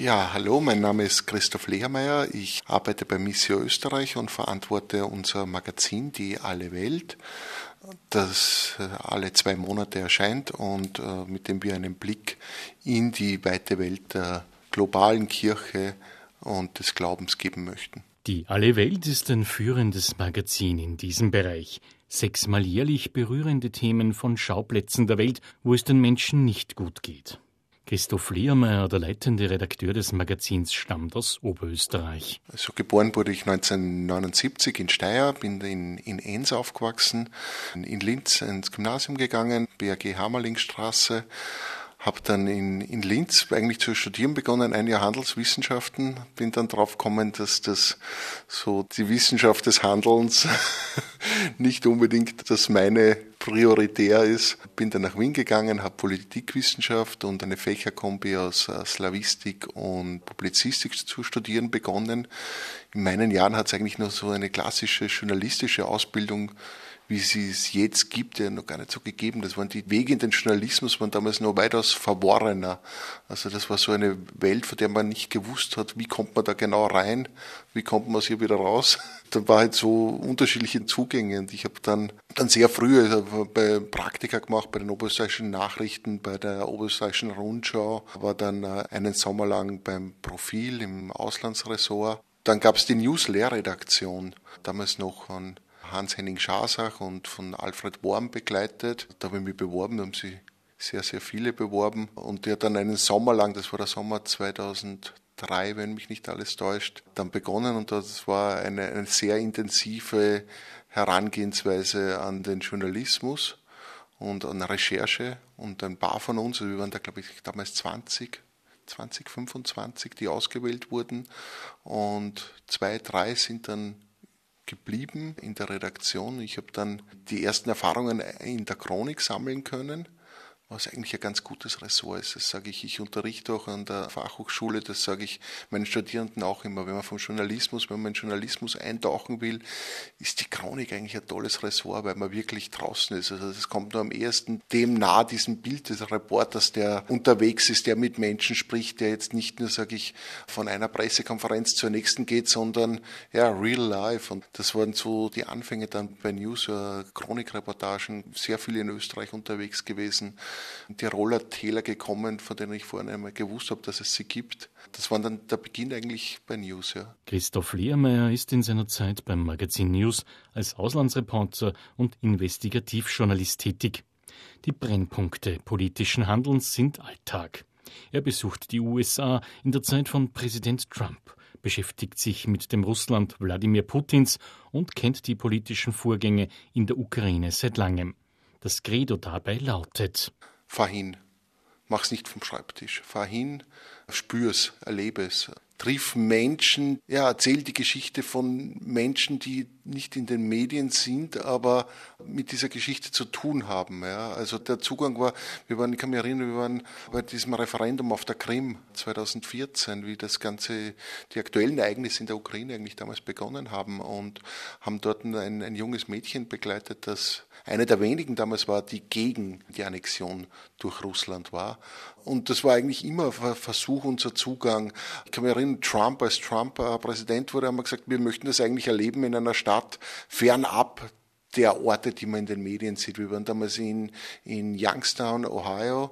Ja, hallo, mein Name ist Christoph Lehrmeier. Ich arbeite bei Missio Österreich und verantworte unser Magazin Die Alle Welt, das äh, alle zwei Monate erscheint und äh, mit dem wir einen Blick in die weite Welt der globalen Kirche und des Glaubens geben möchten. Die Alle Welt ist ein führendes Magazin in diesem Bereich. Sechsmal jährlich berührende Themen von Schauplätzen der Welt, wo es den Menschen nicht gut geht. Christoph Lehrmeier, der leitende Redakteur des Magazins, stammt aus Oberösterreich. Also geboren wurde ich 1979 in Steyr, bin in, in Enns aufgewachsen, in Linz ins Gymnasium gegangen, BRG Hammerlingstraße, habe dann in, in Linz eigentlich zu studieren begonnen, ein Jahr Handelswissenschaften, bin dann drauf gekommen, dass das so die Wissenschaft des Handelns nicht unbedingt das meine prioritär ist. Bin dann nach Wien gegangen, habe Politikwissenschaft und eine Fächerkombi aus äh, Slavistik und Publizistik zu studieren begonnen. In meinen Jahren hat es eigentlich nur so eine klassische journalistische Ausbildung wie sie es jetzt gibt, ja noch gar nicht so gegeben. Das waren die Wege in den Journalismus waren damals noch weitaus verworrener. Also das war so eine Welt, von der man nicht gewusst hat, wie kommt man da genau rein, wie kommt man aus hier wieder raus. Da war halt so unterschiedliche Zugänge und ich habe dann dann sehr früh also bei Praktika gemacht, bei den Oberösterreichischen Nachrichten, bei der Oberösterreichischen Rundschau, war dann äh, einen Sommer lang beim Profil im Auslandsressort. Dann gab es die News-Lehrredaktion, damals noch von Hans-Henning Schasach und von Alfred Worm begleitet. Da habe ich mich beworben, da haben sie sehr, sehr viele beworben. Und der hat dann einen Sommer lang, das war der Sommer 2003, wenn mich nicht alles täuscht, dann begonnen. Und das war eine, eine sehr intensive Herangehensweise an den Journalismus und an Recherche. Und ein paar von uns, also wir waren da, glaube ich, damals 20, 20, 25, die ausgewählt wurden. Und zwei, drei sind dann geblieben in der Redaktion. Ich habe dann die ersten Erfahrungen in der Chronik sammeln können was eigentlich ein ganz gutes Ressort ist. Das sage ich, ich unterrichte auch an der Fachhochschule, das sage ich meinen Studierenden auch immer. Wenn man vom Journalismus, wenn man in Journalismus eintauchen will, ist die Chronik eigentlich ein tolles Ressort, weil man wirklich draußen ist. Also das kommt nur am ersten dem nah, diesem Bild des Reporters, der unterwegs ist, der mit Menschen spricht, der jetzt nicht nur, sage ich, von einer Pressekonferenz zur nächsten geht, sondern ja, real life. Und das waren so die Anfänge dann bei News, äh, Chronikreportagen, sehr viele in Österreich unterwegs gewesen. Tiroler Täler gekommen, von denen ich vorhin einmal gewusst habe, dass es sie gibt. Das war dann der Beginn eigentlich bei News. Ja. Christoph Lehrmeier ist in seiner Zeit beim Magazin News als Auslandsreporter und Investigativjournalist tätig. Die Brennpunkte politischen Handelns sind Alltag. Er besucht die USA in der Zeit von Präsident Trump, beschäftigt sich mit dem Russland Wladimir Putins und kennt die politischen Vorgänge in der Ukraine seit langem. Das Credo dabei lautet: Fahr hin, mach's nicht vom Schreibtisch. Fahr hin, spür's, erlebe es. Triff Menschen, ja, erzähl die Geschichte von Menschen, die nicht in den Medien sind, aber mit dieser Geschichte zu tun haben. Ja. Also der Zugang war, wir waren, ich kann mich erinnern, wir waren bei diesem Referendum auf der Krim 2014, wie das Ganze, die aktuellen Ereignisse in der Ukraine eigentlich damals begonnen haben und haben dort ein, ein junges Mädchen begleitet, das eine der wenigen damals war, die gegen die Annexion durch Russland war. Und das war eigentlich immer ein Versuch, unser Zugang. Ich kann mich erinnern, Trump, als Trump äh, Präsident wurde, haben wir gesagt, wir möchten das eigentlich erleben in einer Stadt fernab der Orte, die man in den Medien sieht. Wir waren damals in, in Youngstown, Ohio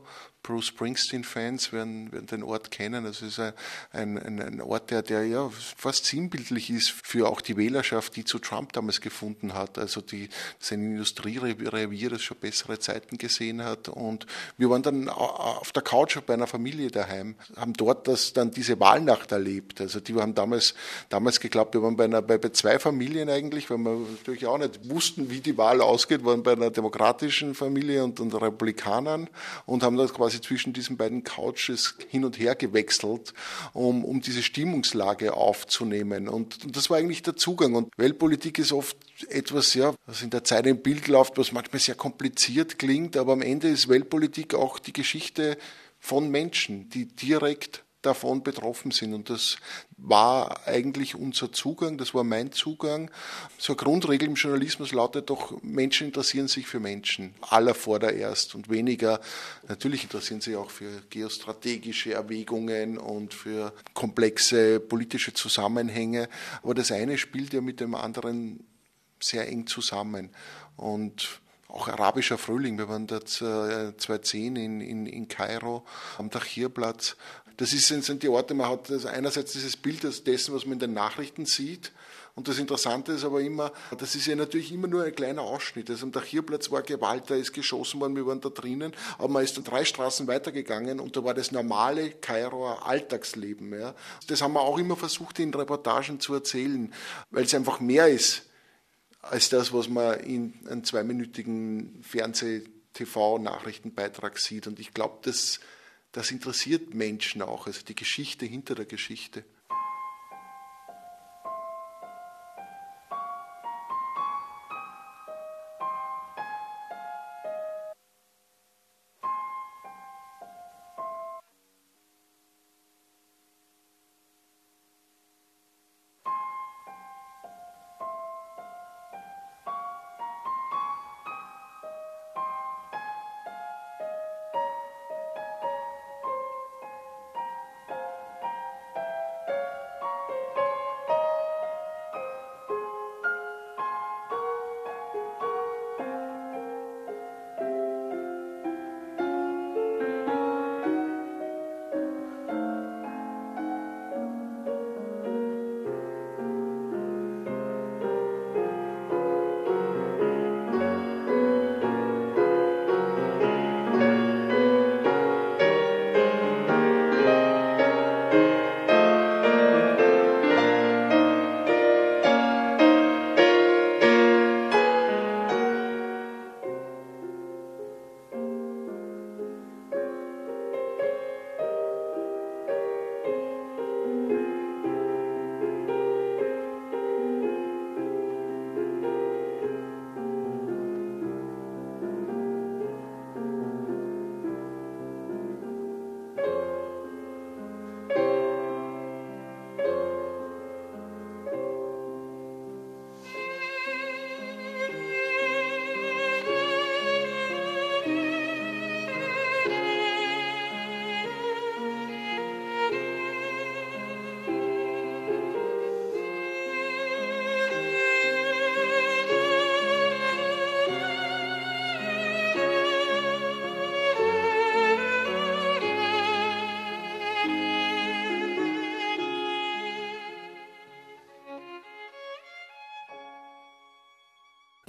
Bruce Springsteen-Fans werden, werden den Ort kennen. Also es ist ein, ein, ein Ort, der, der ja fast sinnbildlich ist für auch die Wählerschaft, die zu Trump damals gefunden hat. Also die, sein Industrierevier, das schon bessere Zeiten gesehen hat. Und wir waren dann auf der Couch bei einer Familie daheim, haben dort das, dann diese Wahlnacht erlebt. Also die haben damals, damals geglaubt, wir waren bei, einer, bei, bei zwei Familien eigentlich, weil wir natürlich auch nicht wussten, wie die Wahl ausgeht, waren bei einer demokratischen Familie und, und Republikanern und haben das quasi quasi zwischen diesen beiden Couches hin und her gewechselt, um, um diese Stimmungslage aufzunehmen. Und, und das war eigentlich der Zugang. Und Weltpolitik ist oft etwas, ja, was in der Zeit im Bild läuft, was manchmal sehr kompliziert klingt, aber am Ende ist Weltpolitik auch die Geschichte von Menschen, die direkt davon betroffen sind. Und das war eigentlich unser Zugang, das war mein Zugang. So eine Grundregel im Journalismus lautet doch, Menschen interessieren sich für Menschen, aller vordererst und weniger, natürlich interessieren sie auch für geostrategische Erwägungen und für komplexe politische Zusammenhänge. Aber das eine spielt ja mit dem anderen sehr eng zusammen. Und auch arabischer Frühling. Wir waren da 2010 in, in, in Kairo am Tahrirplatz. Das ist, sind die Orte, man hat einerseits dieses Bild dessen, was man in den Nachrichten sieht. Und das Interessante ist aber immer, das ist ja natürlich immer nur ein kleiner Ausschnitt. Also am Tahrirplatz war Gewalt, da ist geschossen worden, wir waren da drinnen, aber man ist dann drei Straßen weitergegangen und da war das normale Kairoer Alltagsleben. Ja. Das haben wir auch immer versucht, in Reportagen zu erzählen, weil es einfach mehr ist als das, was man in einem zweiminütigen Fernseh-TV-Nachrichtenbeitrag sieht. Und ich glaube, das, das interessiert Menschen auch, also die Geschichte hinter der Geschichte.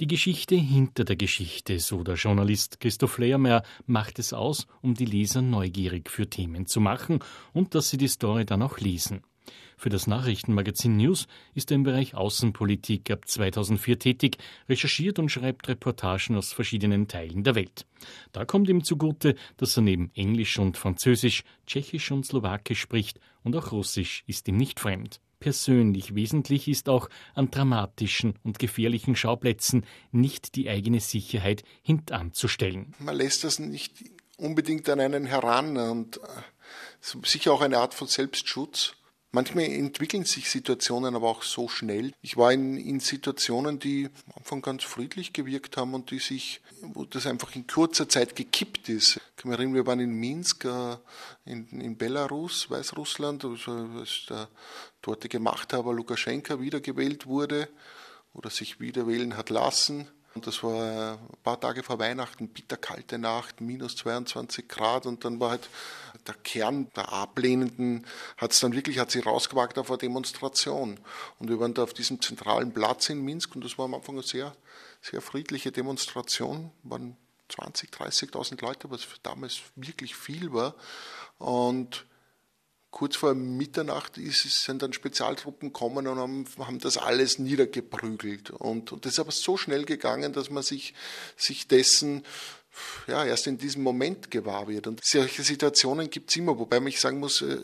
Die Geschichte hinter der Geschichte, so der Journalist Christoph Lehrmeier, macht es aus, um die Leser neugierig für Themen zu machen und dass sie die Story dann auch lesen. Für das Nachrichtenmagazin News ist er im Bereich Außenpolitik ab 2004 tätig, recherchiert und schreibt Reportagen aus verschiedenen Teilen der Welt. Da kommt ihm zugute, dass er neben Englisch und Französisch, Tschechisch und Slowakisch spricht und auch Russisch ist ihm nicht fremd persönlich. Wesentlich ist auch an dramatischen und gefährlichen Schauplätzen nicht die eigene Sicherheit hintanzustellen. Man lässt das nicht unbedingt an einen heran und äh, sicher auch eine Art von Selbstschutz. Manchmal entwickeln sich Situationen aber auch so schnell. Ich war in, in, Situationen, die am Anfang ganz friedlich gewirkt haben und die sich, wo das einfach in kurzer Zeit gekippt ist. Ich kann mich erinnern, wir waren in Minsk, äh, in, in Belarus, Weißrussland, als der dortige Machthaber Lukaschenka wiedergewählt wurde oder sich wiederwählen hat lassen. Und das war ein paar Tage vor Weihnachten, bitterkalte Nacht, minus 22 Grad. Und dann war halt der Kern der Ablehnenden, hat es dann wirklich, hat sich rausgewagt auf eine Demonstration. Und wir waren da auf diesem zentralen Platz in Minsk und das war am Anfang eine sehr, sehr friedliche Demonstration. waren 20, 30.000 Leute, was damals wirklich viel war. Und kurz vor Mitternacht ist, sind dann Spezialtruppen gekommen und haben, haben das alles niedergeprügelt. Und, und das ist aber so schnell gegangen, dass man sich, sich dessen ja, erst in diesem Moment gewahr wird. Und solche Situationen gibt es immer, wobei ich sagen muss, äh,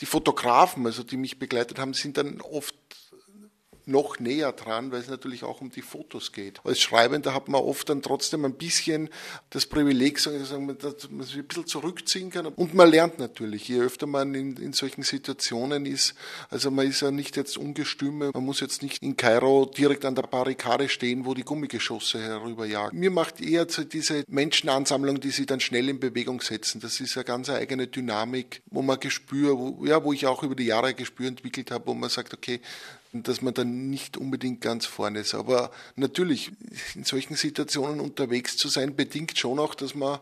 die Fotografen, also die mich begleitet haben, sind dann oft noch näher dran, weil es natürlich auch um die Fotos geht. Als Schreibender hat man oft dann trotzdem ein bisschen das Privileg, dass man sich ein bisschen zurückziehen kann. Und man lernt natürlich, je öfter man in, in solchen Situationen ist, also man ist ja nicht jetzt ungestüme, man muss jetzt nicht in Kairo direkt an der Barrikade stehen, wo die Gummigeschosse herüberjagen. Mir macht eher diese Menschenansammlung, die sie dann schnell in Bewegung setzen. Das ist eine ganz eigene Dynamik, wo man Gespür, wo, ja, wo ich auch über die Jahre Gespür entwickelt habe, wo man sagt, okay, dass man dann nicht unbedingt ganz vorne ist. Aber natürlich, in solchen Situationen unterwegs zu sein, bedingt schon auch, dass man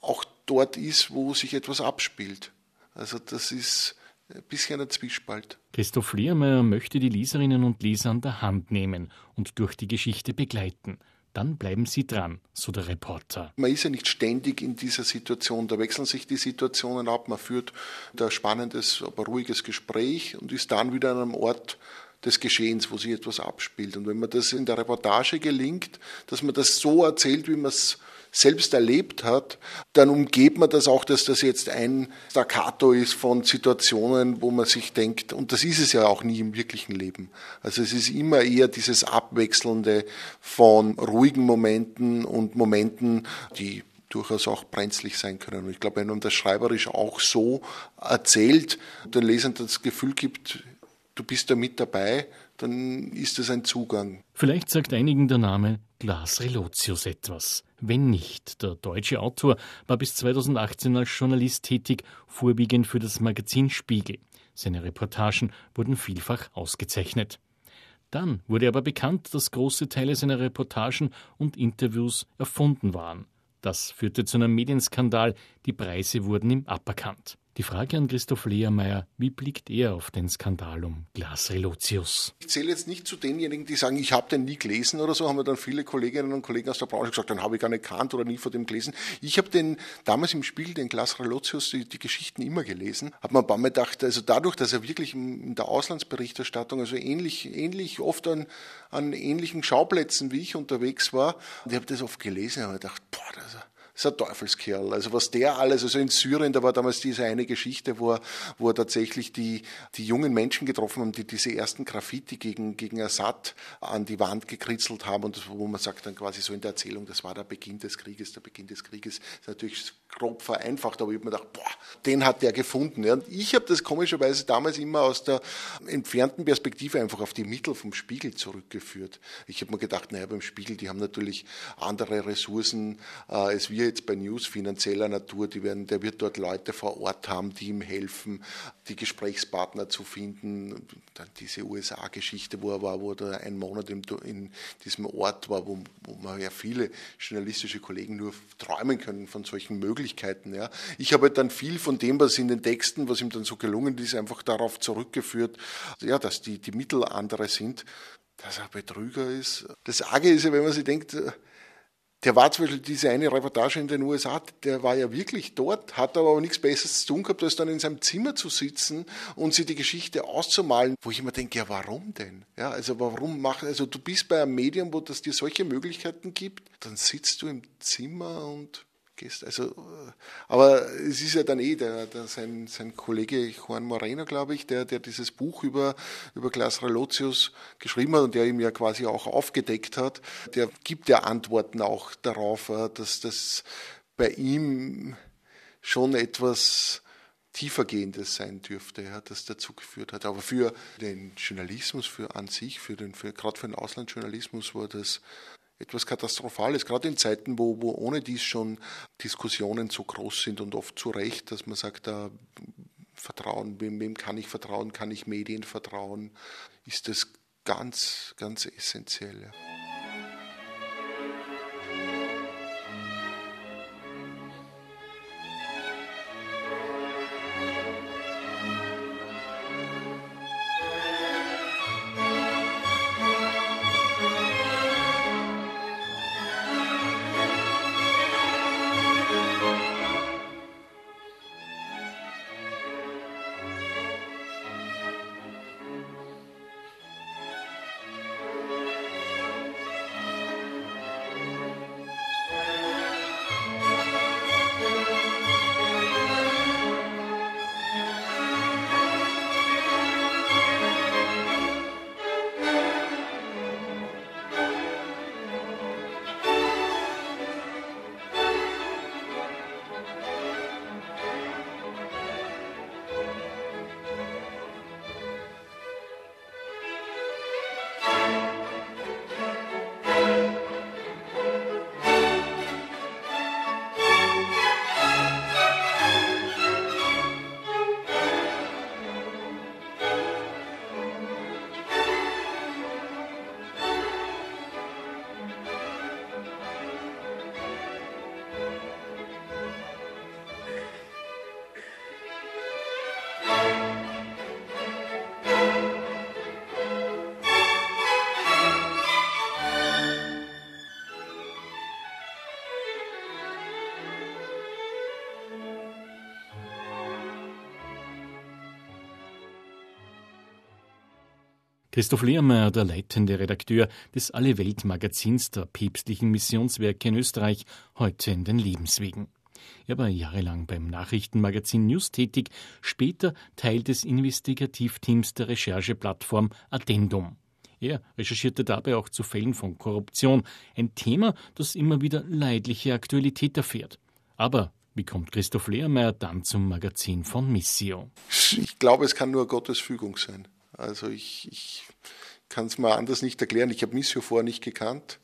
auch dort ist, wo sich etwas abspielt. Also das ist ein bisschen ein Zwiespalt. Christoph Lehrmeier möchte die Leserinnen und Leser an der Hand nehmen und durch die Geschichte begleiten. Dann bleiben Sie dran, so der Reporter. Man ist ja nicht ständig in dieser Situation. Da wechseln sich die Situationen ab. Man führt ein spannendes, aber ruhiges Gespräch und ist dann wieder an einem Ort des Geschehens, wo sich etwas abspielt. Und wenn man das in der Reportage gelingt, dass man das so erzählt, wie man es selbst erlebt hat, dann umgeht man das auch, dass das jetzt ein Staccato ist von Situationen, wo man sich denkt, und das ist es ja auch nie im wirklichen Leben. Also es ist immer eher dieses Abwechselnde von ruhigen Momenten und Momenten, die durchaus auch brenzlig sein können. Und ich glaube, wenn man das schreiberisch auch so erzählt, den Lesern das Gefühl gibt, du bist da mit dabei, dann ist das ein Zugang. Vielleicht sagt einigen der Name Glas Relotius etwas. Wenn nicht, der deutsche Autor war bis 2018 als Journalist tätig, vorwiegend für das Magazin Spiegel. Seine Reportagen wurden vielfach ausgezeichnet. Dann wurde aber bekannt, dass große Teile seiner Reportagen und Interviews erfunden waren. Das führte zu einem Medienskandal, die Preise wurden ihm aberkannt. Die Frage an Christoph Lehrmeier, wie blickt er auf den Skandal um Glas Relotius? Ich zähle jetzt nicht zu denjenigen, die sagen, ich habe den nie gelesen oder so, haben mir dann viele Kolleginnen und Kollegen aus der Branche gesagt, dann habe ich gar nicht gekannt oder nie von dem gelesen. Ich habe den damals im Spiegel, den Glas Relotius, die, die Geschichten immer gelesen, habe mir ein paar Mal gedacht, also dadurch, dass er wirklich in der Auslandsberichterstattung, also ähnlich, ähnlich oft an, an ähnlichen Schauplätzen wie ich unterwegs war, und ich habe das oft gelesen habe gedacht, boah, das ist ist ein Teufelskerl. Also was der alles, also in Syrien, da war damals diese eine Geschichte, wo er, wo er tatsächlich die, die jungen Menschen getroffen haben, die diese ersten Graffiti gegen, gegen Assad an die Wand gekritzelt haben und wo man sagt dann quasi so in der Erzählung, das war der Beginn des Krieges, der Beginn des Krieges. Das ist natürlich grob vereinfacht, aber ich habe mir gedacht, boah, den hat der gefunden. Und ich habe das komischerweise damals immer aus der entfernten Perspektive einfach auf die Mittel vom Spiegel zurückgeführt. Ich habe mir gedacht, naja, beim Spiegel, die haben natürlich andere Ressourcen äh, als wir jetzt bei News finanzieller Natur, die werden, der wird dort Leute vor Ort haben, die ihm helfen, die Gesprächspartner zu finden. Dann diese USA-Geschichte, wo er war, wo er einen Monat in, in diesem Ort war, wo, wo man ja viele journalistische Kollegen nur träumen können von solchen Möglichkeiten. Ja. Ich habe halt dann viel von dem, was in den Texten, was ihm dann so gelungen ist, einfach darauf zurückgeführt, ja, dass die, die Mittel andere sind, dass er Betrüger ist. Das Arge ist ja, wenn man sich denkt, der war zum Beispiel diese eine Reportage in den USA, der war ja wirklich dort, hat aber nichts Besseres zu tun gehabt, als dann in seinem Zimmer zu sitzen und sich die Geschichte auszumalen, wo ich immer denke, ja, warum denn? Ja, also warum machen, also du bist bei einem Medium, wo das dir solche Möglichkeiten gibt, dann sitzt du im Zimmer und gehst. Also, äh, aber es ist ja dann eh der, der, sein, sein Kollege Juan Moreno, glaube ich, der, der dieses Buch über, über Glas Relotius geschrieben hat und der ihm ja quasi auch aufgedeckt hat, der gibt ja Antworten auch darauf, äh, dass das bei ihm schon etwas tiefergehendes sein dürfte, ja, das dazu geführt hat. Aber für den Journalismus, für an sich, für den, für, gerade für den Auslandsjournalismus war das etwas Katastrophales, gerade in Zeiten, wo, wo ohne dies schon Diskussionen so groß sind und oft zu Recht, dass man sagt, da Vertrauen, wem, wem kann ich vertrauen, kann ich Medien vertrauen, ist das ganz, ganz essentiell. Ja. Christoph Lehrmeier, der leitende Redakteur des Alle-Welt-Magazins der päpstlichen Missionswerke in Österreich, heute in den Lebenswegen. Er war jahrelang beim Nachrichtenmagazin News tätig, später Teil des Investigativteams der Rechercheplattform Addendum. Er recherchierte dabei auch zu Fällen von Korruption, ein Thema, das immer wieder leidliche Aktualität erfährt. Aber wie kommt Christoph Lehrmeier dann zum Magazin von Missio? Ich glaube, es kann nur Gottes Fügung sein. Also ich, ich kann es mir anders nicht erklären. Ich habe Missio vorher nicht gekannt.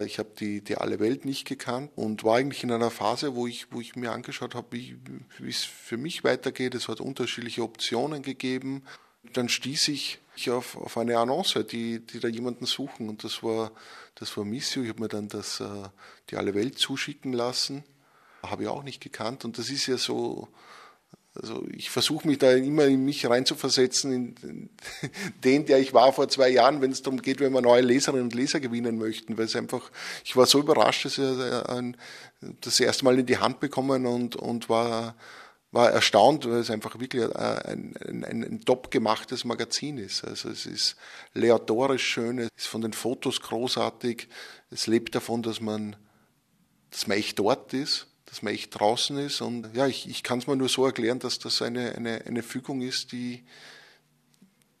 Ich habe die, die alle Welt nicht gekannt und war eigentlich in einer Phase, wo ich, wo ich mir angeschaut habe, wie, es für mich weitergeht. Es hat unterschiedliche Optionen gegeben. Dann stieß ich auf, auf eine Annonce, die, die da jemanden suchen und das war, das war Missio. Ich habe mir dann das, äh, die alle Welt zuschicken lassen. Habe ich auch nicht gekannt und das ist ja so, also ich versuche mich da immer in mich reinzuversetzen, in den, der ich war vor zwei Jahren, wenn es darum geht, wenn wir neue Leserinnen und Leser gewinnen möchten, weil es einfach, ich war so überrascht, dass ich ein, das erste Mal in die Hand bekommen und, und war, war erstaunt, weil es einfach wirklich ein, ein, ein, ein top gemachtes Magazin ist. Also es ist leatorisch schön, es ist von den Fotos großartig, es lebt davon, dass man, dass man echt dort ist dass man echt draußen ist. Und ja, ich, ich kann es mir nur so erklären, dass das eine, eine, eine Fügung ist, die,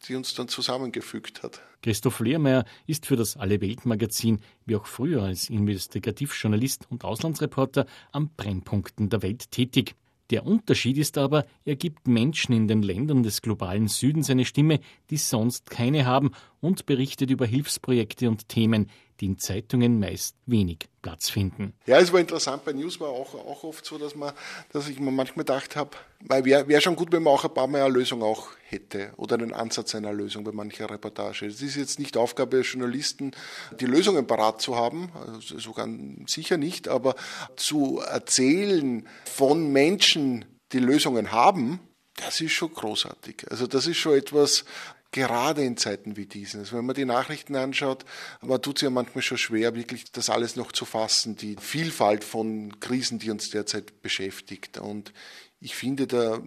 die uns dann zusammengefügt hat. Christoph Lehrmeier ist für das Alle-Welt-Magazin, wie auch früher als Investigativjournalist und Auslandsreporter, am Brennpunkten der Welt tätig. Der Unterschied ist aber, er gibt Menschen in den Ländern des globalen Südens eine Stimme, die sonst keine haben, und berichtet über Hilfsprojekte und Themen, die in Zeitungen meist wenig Platz finden. Ja, es war interessant. Bei News war auch, auch oft so, dass, man, dass ich mir manchmal gedacht habe, wäre wär schon gut, wenn man auch ein paar Mal eine Lösung auch hätte oder einen Ansatz einer Lösung bei mancher Reportage. Es ist jetzt nicht Aufgabe der Journalisten, die Lösungen parat zu haben, also sogar sicher nicht, aber zu erzählen von Menschen, die Lösungen haben, das ist schon großartig. Also das ist schon etwas, gerade in Zeiten wie diesen. Also wenn man die Nachrichten anschaut, man tut es ja manchmal schon schwer, wirklich das alles noch zu fassen, die Vielfalt von Krisen, die uns derzeit beschäftigt. Und ich finde, da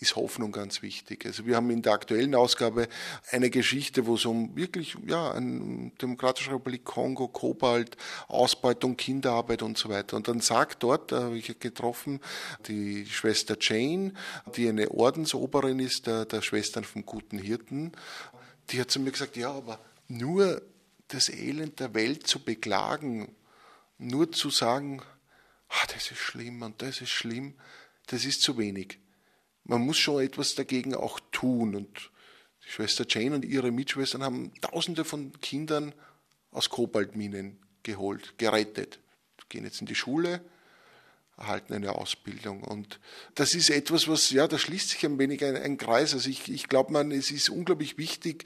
ist Hoffnung ganz wichtig. Also wir haben in der aktuellen Ausgabe eine Geschichte, wo es um wirklich, ja, eine Demokratische Republik Kongo, Kobalt, Ausbeutung, Kinderarbeit und so weiter. Und dann sagt dort, da habe ich getroffen, die Schwester Jane, die eine Ordensoberin ist, der, der Schwestern vom Guten Hirten, die hat zu mir gesagt, ja, aber nur das Elend der Welt zu beklagen, nur zu sagen, ah, das ist schlimm und das ist schlimm, das ist zu wenig man muss schon etwas dagegen auch tun. Und die Schwester Jane und ihre Mitschwestern haben Tausende von Kindern aus Kobaltminen geholt, gerettet. Gehen jetzt in die Schule, erhalten eine Ausbildung. Und das ist etwas, was, ja, da schließt sich ein wenig ein, ein Kreis. Also ich, ich glaube, man, es ist unglaublich wichtig,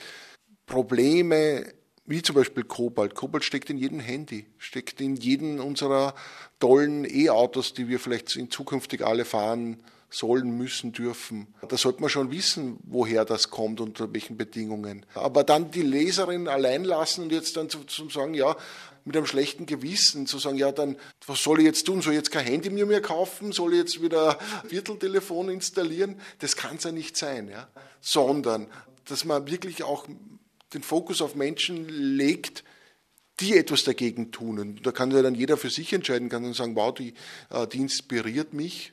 Probleme wie zum Beispiel Kobalt. Kobalt steckt in jedem Handy, steckt in jedem unserer tollen E-Autos, die wir vielleicht in zukünftig alle fahren sollen, müssen, dürfen. Da sollte man schon wissen, woher das kommt, unter welchen Bedingungen. Aber dann die Leserin allein lassen und jetzt dann zu, zu sagen, ja, mit einem schlechten Gewissen zu sagen, ja, dann, was soll ich jetzt tun? Soll ich jetzt kein Handy mehr kaufen? Soll ich jetzt wieder Vierteltelefon installieren? Das kann es ja nicht sein, ja. Sondern, dass man wirklich auch den Fokus auf Menschen legt, die etwas dagegen tun. Und da kann ja dann jeder für sich entscheiden, kann dann sagen, wow, die, äh, die inspiriert mich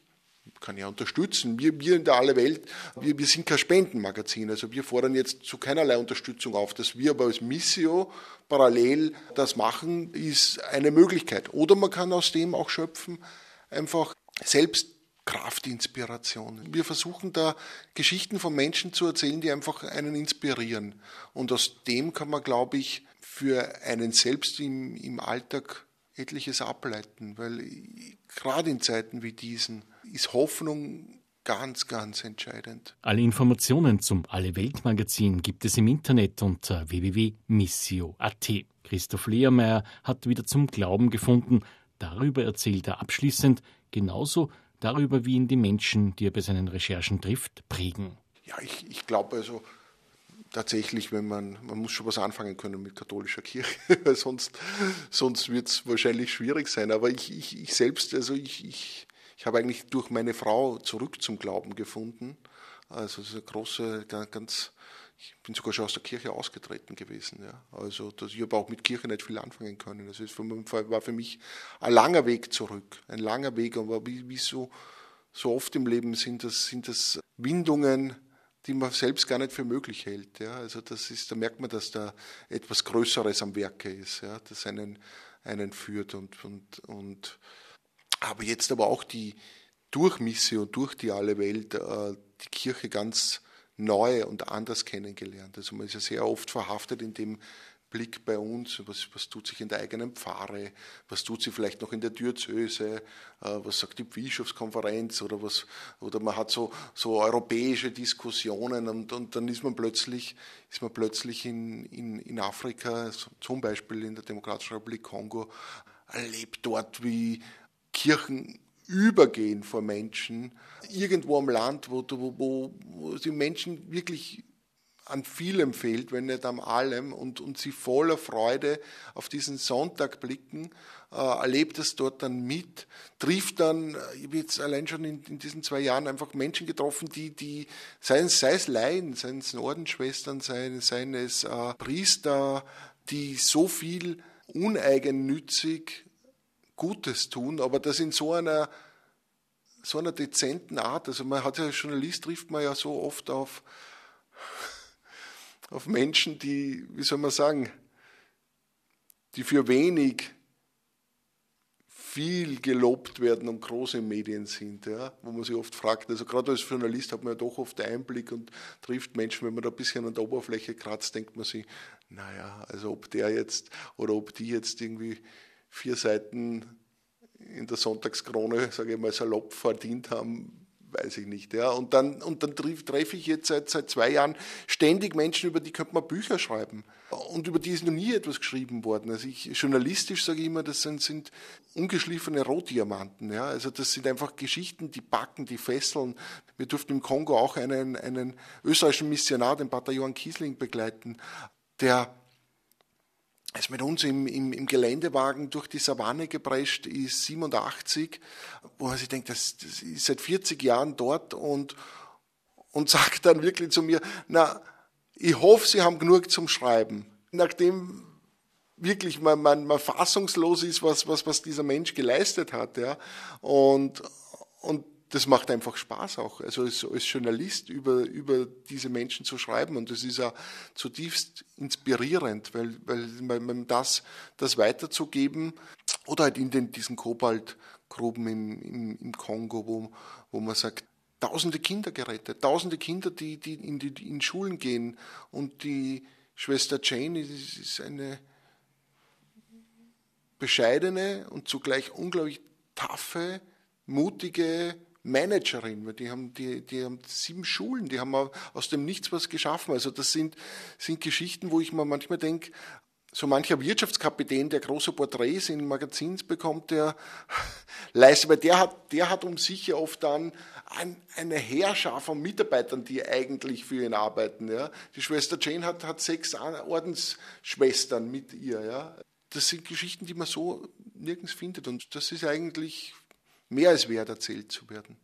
kann ja unterstützen. Wir, wir in der aller Welt, wir, wir sind kein Spendenmagazin, also wir fordern jetzt zu keinerlei Unterstützung auf. Dass wir aber als Missio parallel das machen, ist eine Möglichkeit. Oder man kann aus dem auch schöpfen, einfach selbst Kraftinspiration. Wir versuchen da Geschichten von Menschen zu erzählen, die einfach einen inspirieren. Und aus dem kann man, glaube ich, für einen selbst im, im Alltag etliches ableiten, weil gerade in Zeiten wie diesen ist Hoffnung ganz, ganz entscheidend. Alle Informationen zum Alle Welt Magazin gibt es im Internet unter www.missio.at. Christoph Lehrmeier hat wieder zum Glauben gefunden. Darüber erzählt er abschließend, genauso darüber, wie ihn die Menschen, die er bei seinen Recherchen trifft, prägen. Ja, ich, ich glaube also, tatsächlich, wenn man, man muss schon was anfangen können mit katholischer Kirche, weil sonst, sonst wird es wahrscheinlich schwierig sein. Aber ich, ich, ich selbst, also ich, ich, ich habe eigentlich durch meine Frau zurück zum Glauben gefunden. Also es ist eine große, ganz ich bin sogar schon aus der Kirche ausgetreten gewesen. Ja. Also das, ich habe auch mit Kirche nicht viel anfangen können. Das ist für, war für mich ein langer Weg zurück, ein langer Weg. Aber wie, wie so, so oft im Leben sind das, sind das Windungen, die man selbst gar nicht für möglich hält. Ja. Also das ist, da merkt man, dass da etwas Größeres am Werke ist, ja, das einen, einen führt. Und, und, und aber jetzt aber auch die durch Misse und durch die alle Welt äh, die Kirche ganz neu und anders kennengelernt. Also man ist ja sehr oft verhaftet in dem Blick bei uns, was, was tut sich in der eigenen Pfarre, was tut sich vielleicht noch in der Diözese, äh, was sagt die Bischofskonferenz? Oder was, oder man hat so, so europäische Diskussionen und, und dann ist man plötzlich, ist man plötzlich in, in, in Afrika, zum Beispiel in der Demokratischen Republik Kongo, erlebt dort, wie Kirchen übergehen vor Menschen, irgendwo am Land, wo, wo, wo die Menschen wirklich an vielem fehlt, wenn nicht an allem, und, und sie voller Freude auf diesen Sonntag blicken, äh, erlebt es dort dann mit, trifft dann, ich habe jetzt allein schon in, in, diesen zwei Jahren einfach Menschen getroffen, die, die sei es Laien, seien es Ordensschwestern, seien, seien es äh, Priester, die so viel uneigennützig Gutes tun, aber das in so einer so einer dezenten Art. Also man hat ja als Journalist trifft man ja so oft auf auf Menschen, die, wie soll man sagen, die für wenig viel gelobt werden und große Medien sind, ja, wo man sich oft fragt, also gerade als Journalist hat man ja doch oft Einblick und trifft Menschen, wenn man da ein bisschen an der Oberfläche kratzt, denkt man sich, naja, also ob der jetzt oder ob die jetzt irgendwie vier Seiten in der Sonntagskrone, sage ich mal, salopp verdient haben, weiß ich nicht. Ja. Und dann, und dann treffe ich jetzt seit, seit zwei Jahren ständig Menschen, über die könnte man Bücher schreiben. Und über die ist noch nie etwas geschrieben worden. Also ich, journalistisch sage ich immer, das sind, sind ungeschliffene Rohdiamanten. Ja. Also das sind einfach Geschichten, die backen, die fesseln. Wir durften im Kongo auch einen, einen österreichischen Missionar, den Pater Johann Kiesling, begleiten, der ist mit uns im, im, im, Geländewagen durch die Savanne geprescht, ist 87, wo man sich denkt, das, das ist seit 40 Jahren dort und, und sagt dann wirklich zu mir, na, ich hoffe, Sie haben genug zum Schreiben. Nachdem wirklich man, man, man fassungslos ist, was, was, was dieser Mensch geleistet hat. Ja. Und, und das macht einfach Spaß auch, also als, als, Journalist über, über diese Menschen zu schreiben. Und das ist ja zutiefst inspirierend, weil, weil man das, das weiterzugeben oder halt in den, diesen Kobaltgruben im, im, im Kongo, wo, wo man sagt, tausende Kinder gerettet, tausende Kinder, die, die in, die in Schulen gehen. Und die Schwester Jane ist, ist eine bescheidene und zugleich unglaublich taffe, mutige Managerin, weil die haben, die, die haben sieben Schulen, die haben aus dem Nichts was geschaffen. Also das sind, sind Geschichten, wo ich mir manchmal denke, so mancher Wirtschaftskapitän, der große Porträts in Magazins bekommt, der leistet, weil der hat, der hat um sich ja oft dann ein, eine Heerschar von Mitarbeitern, die eigentlich für ihn arbeiten. Ja. Die Schwester Jane hat, hat sechs Ordensschwestern mit ihr. Ja. Das sind Geschichten, die man so nirgends findet und das ist eigentlich mehr als wert, erzählt zu werden.